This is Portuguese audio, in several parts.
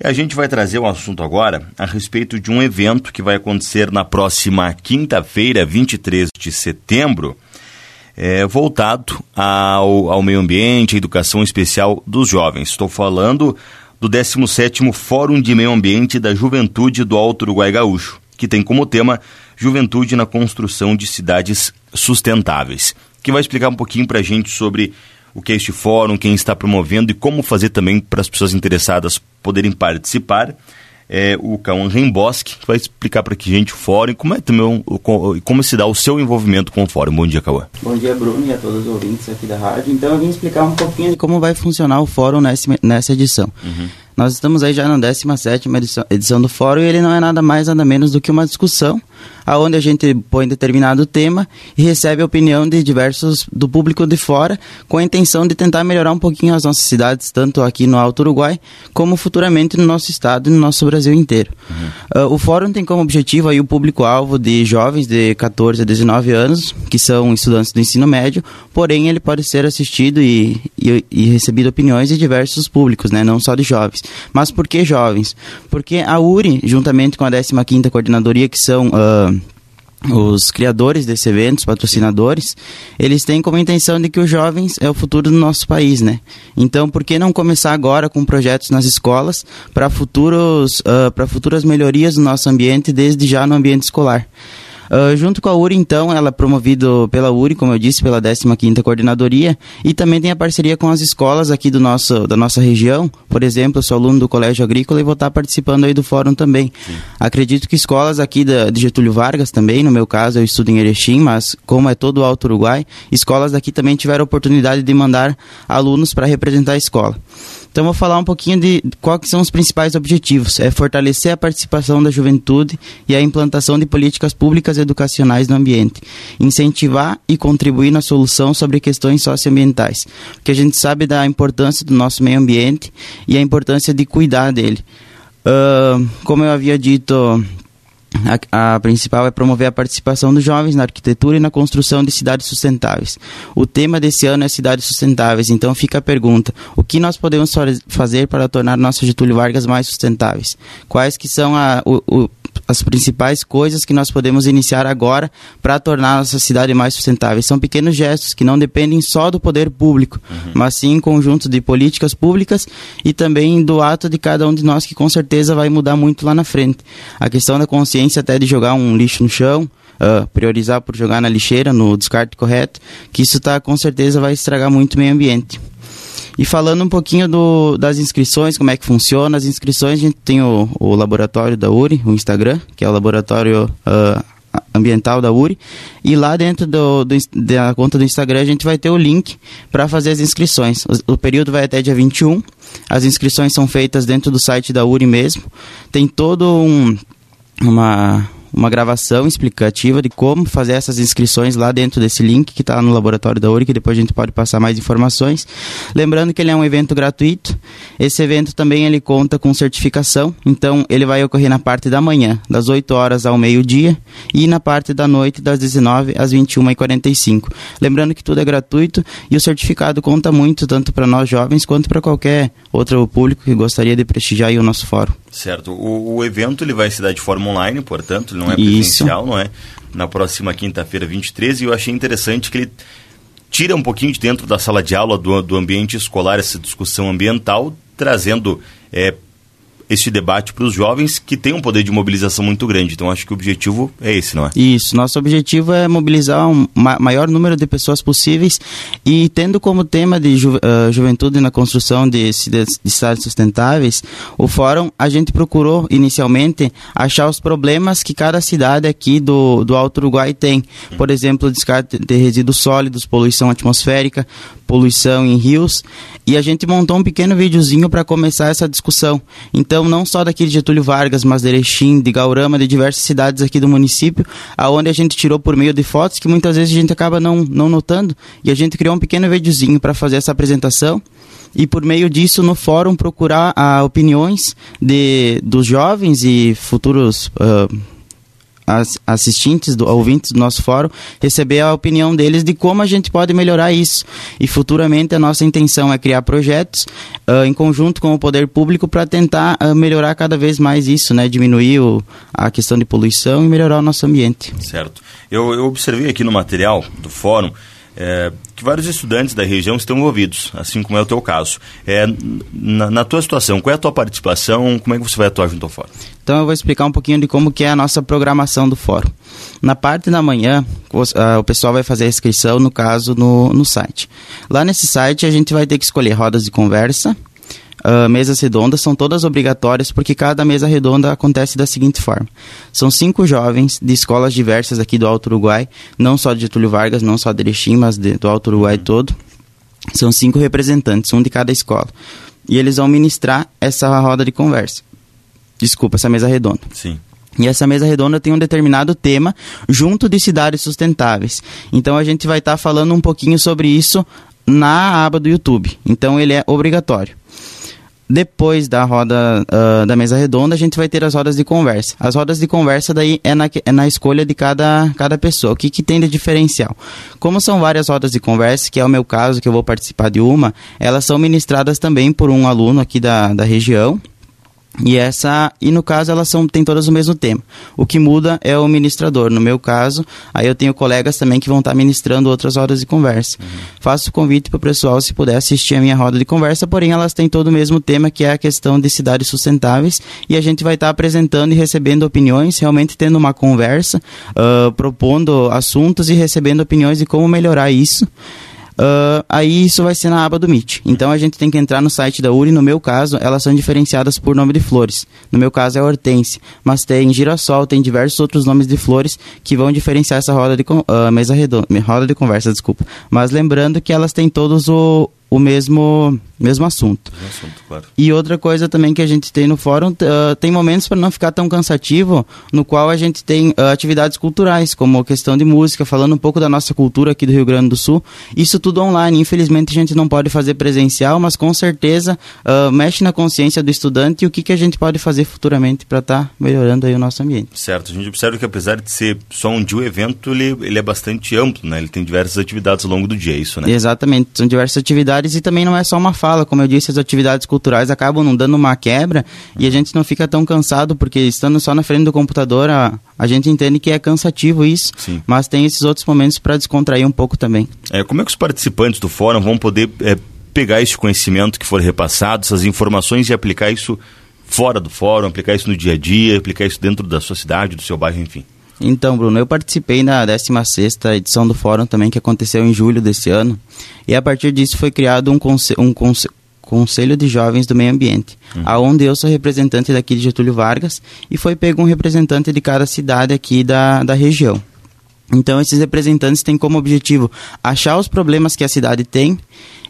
A gente vai trazer um assunto agora a respeito de um evento que vai acontecer na próxima quinta-feira, 23 de setembro, é, voltado ao, ao meio ambiente, à educação especial dos jovens. Estou falando do 17º Fórum de Meio Ambiente da Juventude do Alto Uruguai Gaúcho, que tem como tema Juventude na Construção de Cidades Sustentáveis, que vai explicar um pouquinho para a gente sobre o que é este fórum, quem está promovendo e como fazer também para as pessoas interessadas poderem participar. É o Cauã Remboski, que vai explicar para a gente o fórum e como, é também, como se dá o seu envolvimento com o fórum. Bom dia, Cauã. Bom dia, Bruno, e a todos os ouvintes aqui da rádio. Então, eu vim explicar um pouquinho de como vai funcionar o fórum nessa, nessa edição. Uhum. Nós estamos aí já na 17 edição, edição do fórum e ele não é nada mais, nada menos do que uma discussão aonde a gente põe determinado tema e recebe a opinião de diversos do público de fora, com a intenção de tentar melhorar um pouquinho as nossas cidades, tanto aqui no Alto Uruguai, como futuramente no nosso estado e no nosso Brasil inteiro. Uhum. Uh, o fórum tem como objetivo aí o público-alvo de jovens de 14 a 19 anos, que são estudantes do ensino médio, porém ele pode ser assistido e, e, e recebido opiniões de diversos públicos, né, não só de jovens. Mas por que jovens? Porque a URI, juntamente com a 15ª Coordenadoria, que são... Uh, os criadores desse evento, os patrocinadores, eles têm como intenção de que os jovens é o futuro do nosso país, né? Então, por que não começar agora com projetos nas escolas para futuros, uh, para futuras melhorias do nosso ambiente desde já no ambiente escolar? Uh, junto com a URI, então, ela é promovido pela URI, como eu disse, pela 15ª Coordenadoria, e também tem a parceria com as escolas aqui do nosso, da nossa região. Por exemplo, eu sou aluno do Colégio Agrícola e vou estar participando aí do fórum também. Sim. Acredito que escolas aqui da, de Getúlio Vargas também, no meu caso eu estudo em Erechim, mas como é todo o Alto Uruguai, escolas daqui também tiveram a oportunidade de mandar alunos para representar a escola. Então vou falar um pouquinho de quais são os principais objetivos. É fortalecer a participação da juventude e a implantação de políticas públicas educacionais no ambiente, incentivar e contribuir na solução sobre questões socioambientais, porque a gente sabe da importância do nosso meio ambiente e a importância de cuidar dele. Uh, como eu havia dito a, a, principal é promover a participação dos jovens na arquitetura e na construção de cidades sustentáveis. O tema desse ano é cidades sustentáveis, então fica a pergunta: o que nós podemos fazer para tornar nossa Getúlio Vargas mais sustentáveis? Quais que são a, o, o, as principais coisas que nós podemos iniciar agora para tornar a nossa cidade mais sustentável. São pequenos gestos que não dependem só do poder público, uhum. mas sim em conjunto de políticas públicas e também do ato de cada um de nós que com certeza vai mudar muito lá na frente. A questão da consciência até de jogar um lixo no chão, Uh, priorizar por jogar na lixeira, no descarte correto, que isso tá, com certeza vai estragar muito o meio ambiente. E falando um pouquinho do, das inscrições, como é que funciona, as inscrições, a gente tem o, o laboratório da URI, o Instagram, que é o laboratório uh, ambiental da URI, e lá dentro do, do, da conta do Instagram a gente vai ter o link para fazer as inscrições. O, o, período vai até dia 21, as inscrições são feitas dentro do site da URI mesmo, tem todo um, uma uma gravação explicativa de como fazer essas inscrições lá dentro desse link que está no laboratório da URI, que depois a gente pode passar mais informações. Lembrando que ele é um evento gratuito. Esse evento também ele conta com certificação, então ele vai ocorrer na parte da manhã, das 8 horas ao meio-dia, e na parte da noite, das 19 às 21h45. Lembrando que tudo é gratuito e o certificado conta muito, tanto para nós jovens quanto para qualquer outro público que gostaria de prestigiar o nosso fórum. Certo. O, o, evento ele vai se dar de forma online, portanto, ele não é presencial, Isso. não é? Na próxima quinta-feira, 23, e eu achei interessante que ele tira um pouquinho de dentro da sala de aula do, do ambiente escolar essa discussão ambiental, trazendo é, esse debate para os jovens que têm um poder de mobilização muito grande. Então, acho que o objetivo é esse, não é? Isso. Nosso objetivo é mobilizar um ma maior número de pessoas possíveis e tendo como tema de ju uh, juventude na construção de, de, de cidades sustentáveis, o fórum, a gente procurou inicialmente achar os problemas que cada cidade aqui do, do Alto Uruguai tem. Por exemplo, descarte de resíduos sólidos, poluição atmosférica, poluição em rios. E a gente montou um pequeno videozinho para começar essa discussão. Então, não só daqui de Getúlio Vargas, mas de Erechim, de Gaurama, de diversas cidades aqui do município, aonde a gente tirou por meio de fotos que muitas vezes a gente acaba não, não notando. E a gente criou um pequeno videozinho para fazer essa apresentação e por meio disso no fórum procurar ah, opiniões de, dos jovens e futuros uh, assistentes, do, ouvintes do nosso fórum, receber a opinião deles de como a gente pode melhorar isso. E futuramente a nossa intenção é criar projetos uh, em conjunto com o poder público para tentar uh, melhorar cada vez mais isso, né? Diminuir o, a questão de poluição e melhorar o nosso ambiente. Certo. Eu, eu observei aqui no material do fórum é, que vários estudantes da região estão envolvidos, assim como é o teu caso. É, na, na, tua situação, qual é a tua participação? Como é que você vai atuar junto ao fórum? Então eu vou explicar um pouquinho de como que é a nossa programação do fórum. Na parte da manhã, o, uh, o pessoal vai fazer a inscrição, no caso, no, no site. Lá nesse site a gente vai ter que escolher rodas de conversa, uh, mesas redondas são todas obrigatórias porque cada mesa redonda acontece da seguinte forma: são cinco jovens de escolas diversas aqui do Alto Uruguai, não só de Getúlio Vargas, não só de Erechim, mas de, do Alto Uruguai todo. São cinco representantes, um de cada escola. E eles vão ministrar essa roda de conversa. Desculpa, essa mesa redonda. Sim. E essa mesa redonda tem um determinado tema junto de cidades sustentáveis. Então a gente vai estar tá falando um pouquinho sobre isso na aba do YouTube. Então ele é obrigatório. Depois da roda uh, da mesa redonda, a gente vai ter as rodas de conversa. As rodas de conversa daí é na, é na escolha de cada, cada pessoa. O que, que tem de diferencial? Como são várias rodas de conversa, que é o meu caso, que eu vou participar de uma, elas são ministradas também por um aluno aqui da, da região, e essa e no caso elas são têm todas o mesmo tema. O que muda é o ministrador. No meu caso, aí eu tenho colegas também que vão estar ministrando outras rodas de conversa. Uhum. Faço o convite para o pessoal se puder assistir a minha roda de conversa, porém elas têm todo o mesmo tema que é a questão de cidades sustentáveis e a gente vai estar apresentando e recebendo opiniões, realmente tendo uma conversa, uh, propondo assuntos e recebendo opiniões de como melhorar isso. Uh, aí isso vai ser na aba do Meet. Então a gente tem que entrar no site da URI. No meu caso, elas são diferenciadas por nome de flores. No meu caso é hortênsia. Mas tem girassol, tem diversos outros nomes de flores que vão diferenciar essa roda de uh, mesa redonda, roda de conversa, desculpa. Mas lembrando que elas têm todos o, o mesmo mesmo assunto. Assunto claro. E outra coisa também que a gente tem no fórum, uh, tem momentos para não ficar tão cansativo, no qual a gente tem uh, atividades culturais, como a questão de música, falando um pouco da nossa cultura aqui do Rio Grande do Sul. Isso tudo online. Infelizmente a gente não pode fazer presencial, mas com certeza uh, mexe na consciência do estudante e o que, que a gente pode fazer futuramente para estar tá melhorando aí o nosso ambiente. Certo. A gente observa que apesar de ser só um dia o evento, ele, ele é bastante amplo, né? Ele tem diversas atividades ao longo do dia, é isso, né? Exatamente. São diversas atividades e também não é só uma fala, como eu disse, as atividades culturais acabam não dando uma quebra e a gente não fica tão cansado, porque estando só na frente do computador, a, a gente entende que é cansativo isso, Sim. mas tem esses outros momentos para descontrair um pouco também. É, como é que os participantes do fórum vão poder é, pegar esse conhecimento que for repassado, essas informações e aplicar isso fora do fórum, aplicar isso no dia a dia, aplicar isso dentro da sua cidade, do seu bairro, enfim? Então, Bruno, eu participei da 16ª edição do fórum também, que aconteceu em julho desse ano. E a partir disso foi criado um, conse um conse Conselho de Jovens do Meio Ambiente, uhum. aonde eu sou representante daqui de Getúlio Vargas e foi pego um representante de cada cidade aqui da, da região. Então, esses representantes têm como objetivo achar os problemas que a cidade tem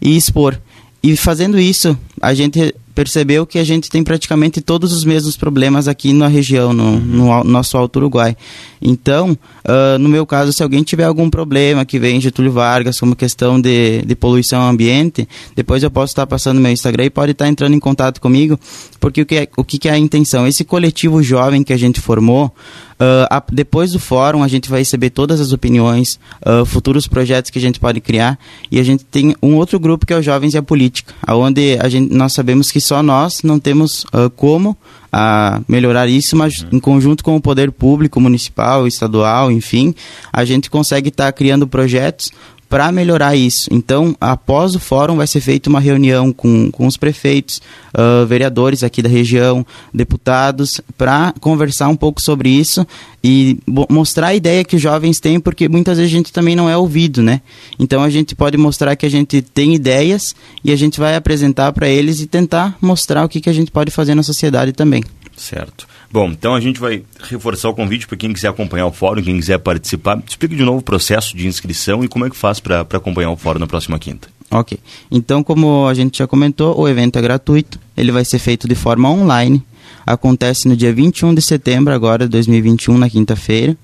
e expor. E fazendo isso, a gente percebeu que a gente tem praticamente todos os mesmos problemas aqui na região, no, uhum. no nosso Alto Uruguai. Então, uh, no meu caso, se alguém tiver algum problema que vem Getúlio Vargas, como questão de, de poluição ao ambiente, depois eu posso estar passando no meu Instagram e pode estar entrando em contato comigo, porque o que é, o que é a intenção? Esse coletivo jovem que a gente formou, Uh, a, depois do fórum, a gente vai receber todas as opiniões, uh, futuros projetos que a gente pode criar. E a gente tem um outro grupo que é o Jovens e a Política, onde a gente, nós sabemos que só nós não temos uh, como a melhorar isso, mas uhum. em conjunto com o poder público, municipal, estadual, enfim, a gente consegue estar tá criando projetos para melhorar isso. Então, após o fórum, vai ser feita uma reunião com, com os prefeitos, uh, vereadores aqui da região, deputados, para conversar um pouco sobre isso e mostrar a ideia que os jovens têm, porque muitas vezes a gente também não é ouvido, né? Então, a gente pode mostrar que a gente tem ideias e a gente vai apresentar para eles e tentar mostrar o que, que a gente pode fazer na sociedade também. Certo. Bom, então a gente vai reforçar o convite para quem quiser acompanhar o fórum, quem quiser participar. Explique de novo o processo de inscrição e como é que faz para acompanhar o fórum na próxima quinta. Ok. Então, como a gente já comentou, o evento é gratuito, ele vai ser feito de forma online. Acontece no dia 21 de setembro, agora, de 2021, na quinta-feira.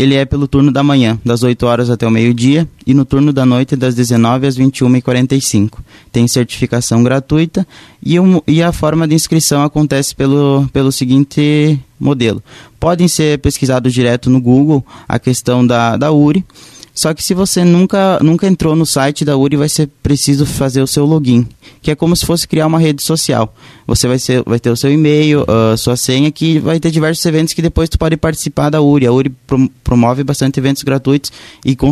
Ele é pelo turno da manhã, das 8 horas até o meio-dia, e no turno da noite, das 19 às 21h45. Tem certificação gratuita e, um, e a forma de inscrição acontece pelo, pelo seguinte modelo. Podem ser pesquisados direto no Google a questão da, da URI, só que se você nunca, nunca entrou no site da URI, vai ser preciso fazer o seu login, que é como se fosse criar uma rede social. Você vai, ser, vai ter o seu e-mail, uh, sua senha, que vai ter diversos eventos que depois tu pode participar da URI. A URI promove bastante eventos gratuitos e com,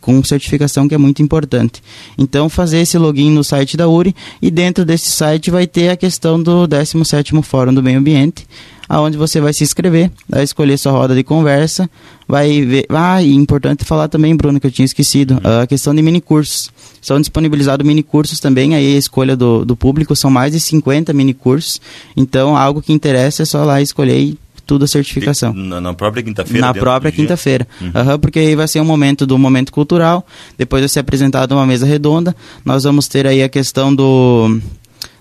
com certificação, que é muito importante. Então, fazer esse login no site da URI e dentro desse site vai ter a questão do 17º Fórum do Meio Ambiente, aonde você vai se inscrever, vai escolher sua roda de conversa, vai ver... Ah, e importante falar também, Bruno, que eu tinha esquecido, uhum. a questão de mini cursos. São disponibilizados mini cursos também, aí a escolha do, do público, são mais de 50 mini cursos, então algo que interessa é só lá escolher e tudo a certificação. Na, na própria quinta-feira? Na própria quinta-feira. Uhum. Uhum, porque aí vai ser um momento do momento cultural, depois vai ser apresentada uma mesa redonda, nós vamos ter aí a questão do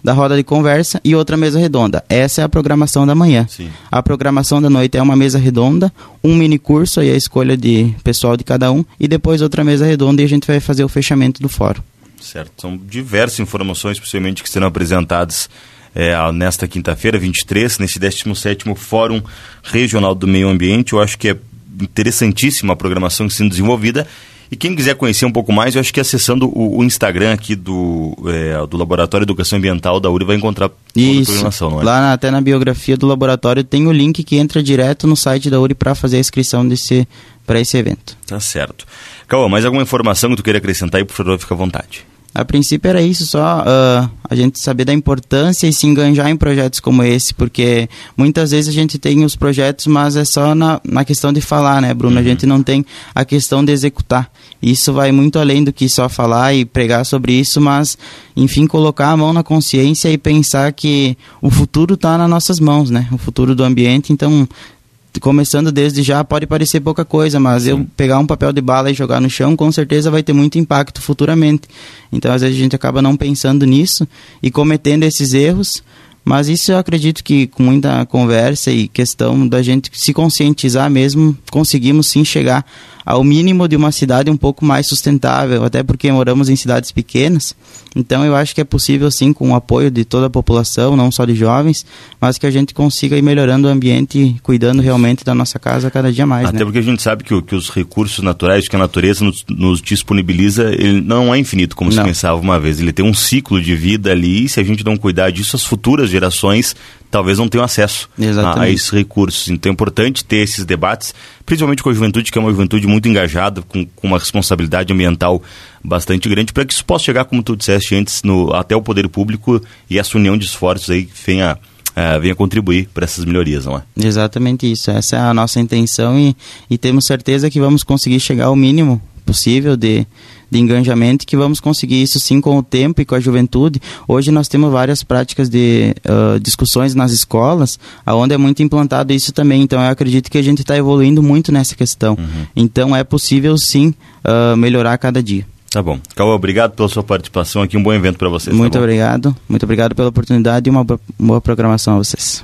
da roda de conversa e outra mesa redonda. Essa é a programação da manhã. Sim. A programação da noite é uma mesa redonda, um mini curso aí a escolha de pessoal de cada um e depois outra mesa redonda e a gente vai fazer o fechamento do fórum. Certo. São diversas informações possivelmente que serão apresentadas é, nesta quinta-feira, 23, nesse 17º Fórum Regional do Meio Ambiente. Eu acho que é interessantíssima a programação sendo desenvolvida e quem quiser conhecer um pouco mais, eu acho que acessando o, o Instagram aqui do, é, do Laboratório de Educação Ambiental da URI vai encontrar toda Isso. a programação, não é? Lá até na biografia do laboratório tem o link que entra direto no site da URI para fazer a inscrição desse para esse evento. Tá certo. Cauã, mais alguma informação que tu queira acrescentar aí, por favor, fica à vontade. A princípio era isso, só uh, a gente saber da importância e se enganjar em projetos como esse, porque muitas vezes a gente tem os projetos, mas é só na, na questão de falar, né, Bruno? Uhum. A gente não tem a questão de executar. Isso vai muito além do que só falar e pregar sobre isso, mas, enfim, colocar a mão na consciência e pensar que o futuro está nas nossas mãos, né? O futuro do ambiente, então começando desde já pode parecer pouca coisa, mas Sim. eu pegar um papel de bala e jogar no chão, com certeza vai ter muito impacto futuramente. Então, às vezes a gente acaba não pensando nisso e cometendo esses erros, mas isso eu acredito que com muita conversa e questão da gente se conscientizar mesmo, conseguimos sim chegar ao mínimo de uma cidade um pouco mais sustentável, até porque moramos em cidades pequenas. Então eu acho que é possível sim com o apoio de toda a população, não só de jovens, mas que a gente consiga ir melhorando o ambiente, cuidando realmente da nossa casa cada dia mais. Até né? porque a gente sabe que, que, os recursos naturais que a natureza nos, nos disponibiliza, ele não é infinito, como não. se pensava uma vez. Ele tem um ciclo de vida ali, e se a gente não cuidar disso, as futuras gerações talvez não tenham acesso a, a, esses recursos. Então é importante ter esses debates, principalmente com a juventude, que é uma juventude muito engajada, com, com uma responsabilidade ambiental bastante grande, para que isso possa chegar, como tu disseste antes, no, até o poder público e essa união de esforços aí venha, uh, venha contribuir para essas melhorias, não é? Exatamente isso. Essa é a nossa intenção e, e temos certeza que vamos conseguir chegar ao mínimo possível de, de engajamento que vamos conseguir isso sim com o tempo e com a juventude. Hoje nós temos várias práticas de uh, discussões nas escolas, aonde é muito implantado isso também. Então eu acredito que a gente está evoluindo muito nessa questão. Uhum. Então é possível sim uh, melhorar cada dia. Tá bom. Cauã, obrigado pela sua participação aqui. Um bom evento para vocês. Muito tá obrigado. Muito obrigado pela oportunidade e uma boa programação a vocês.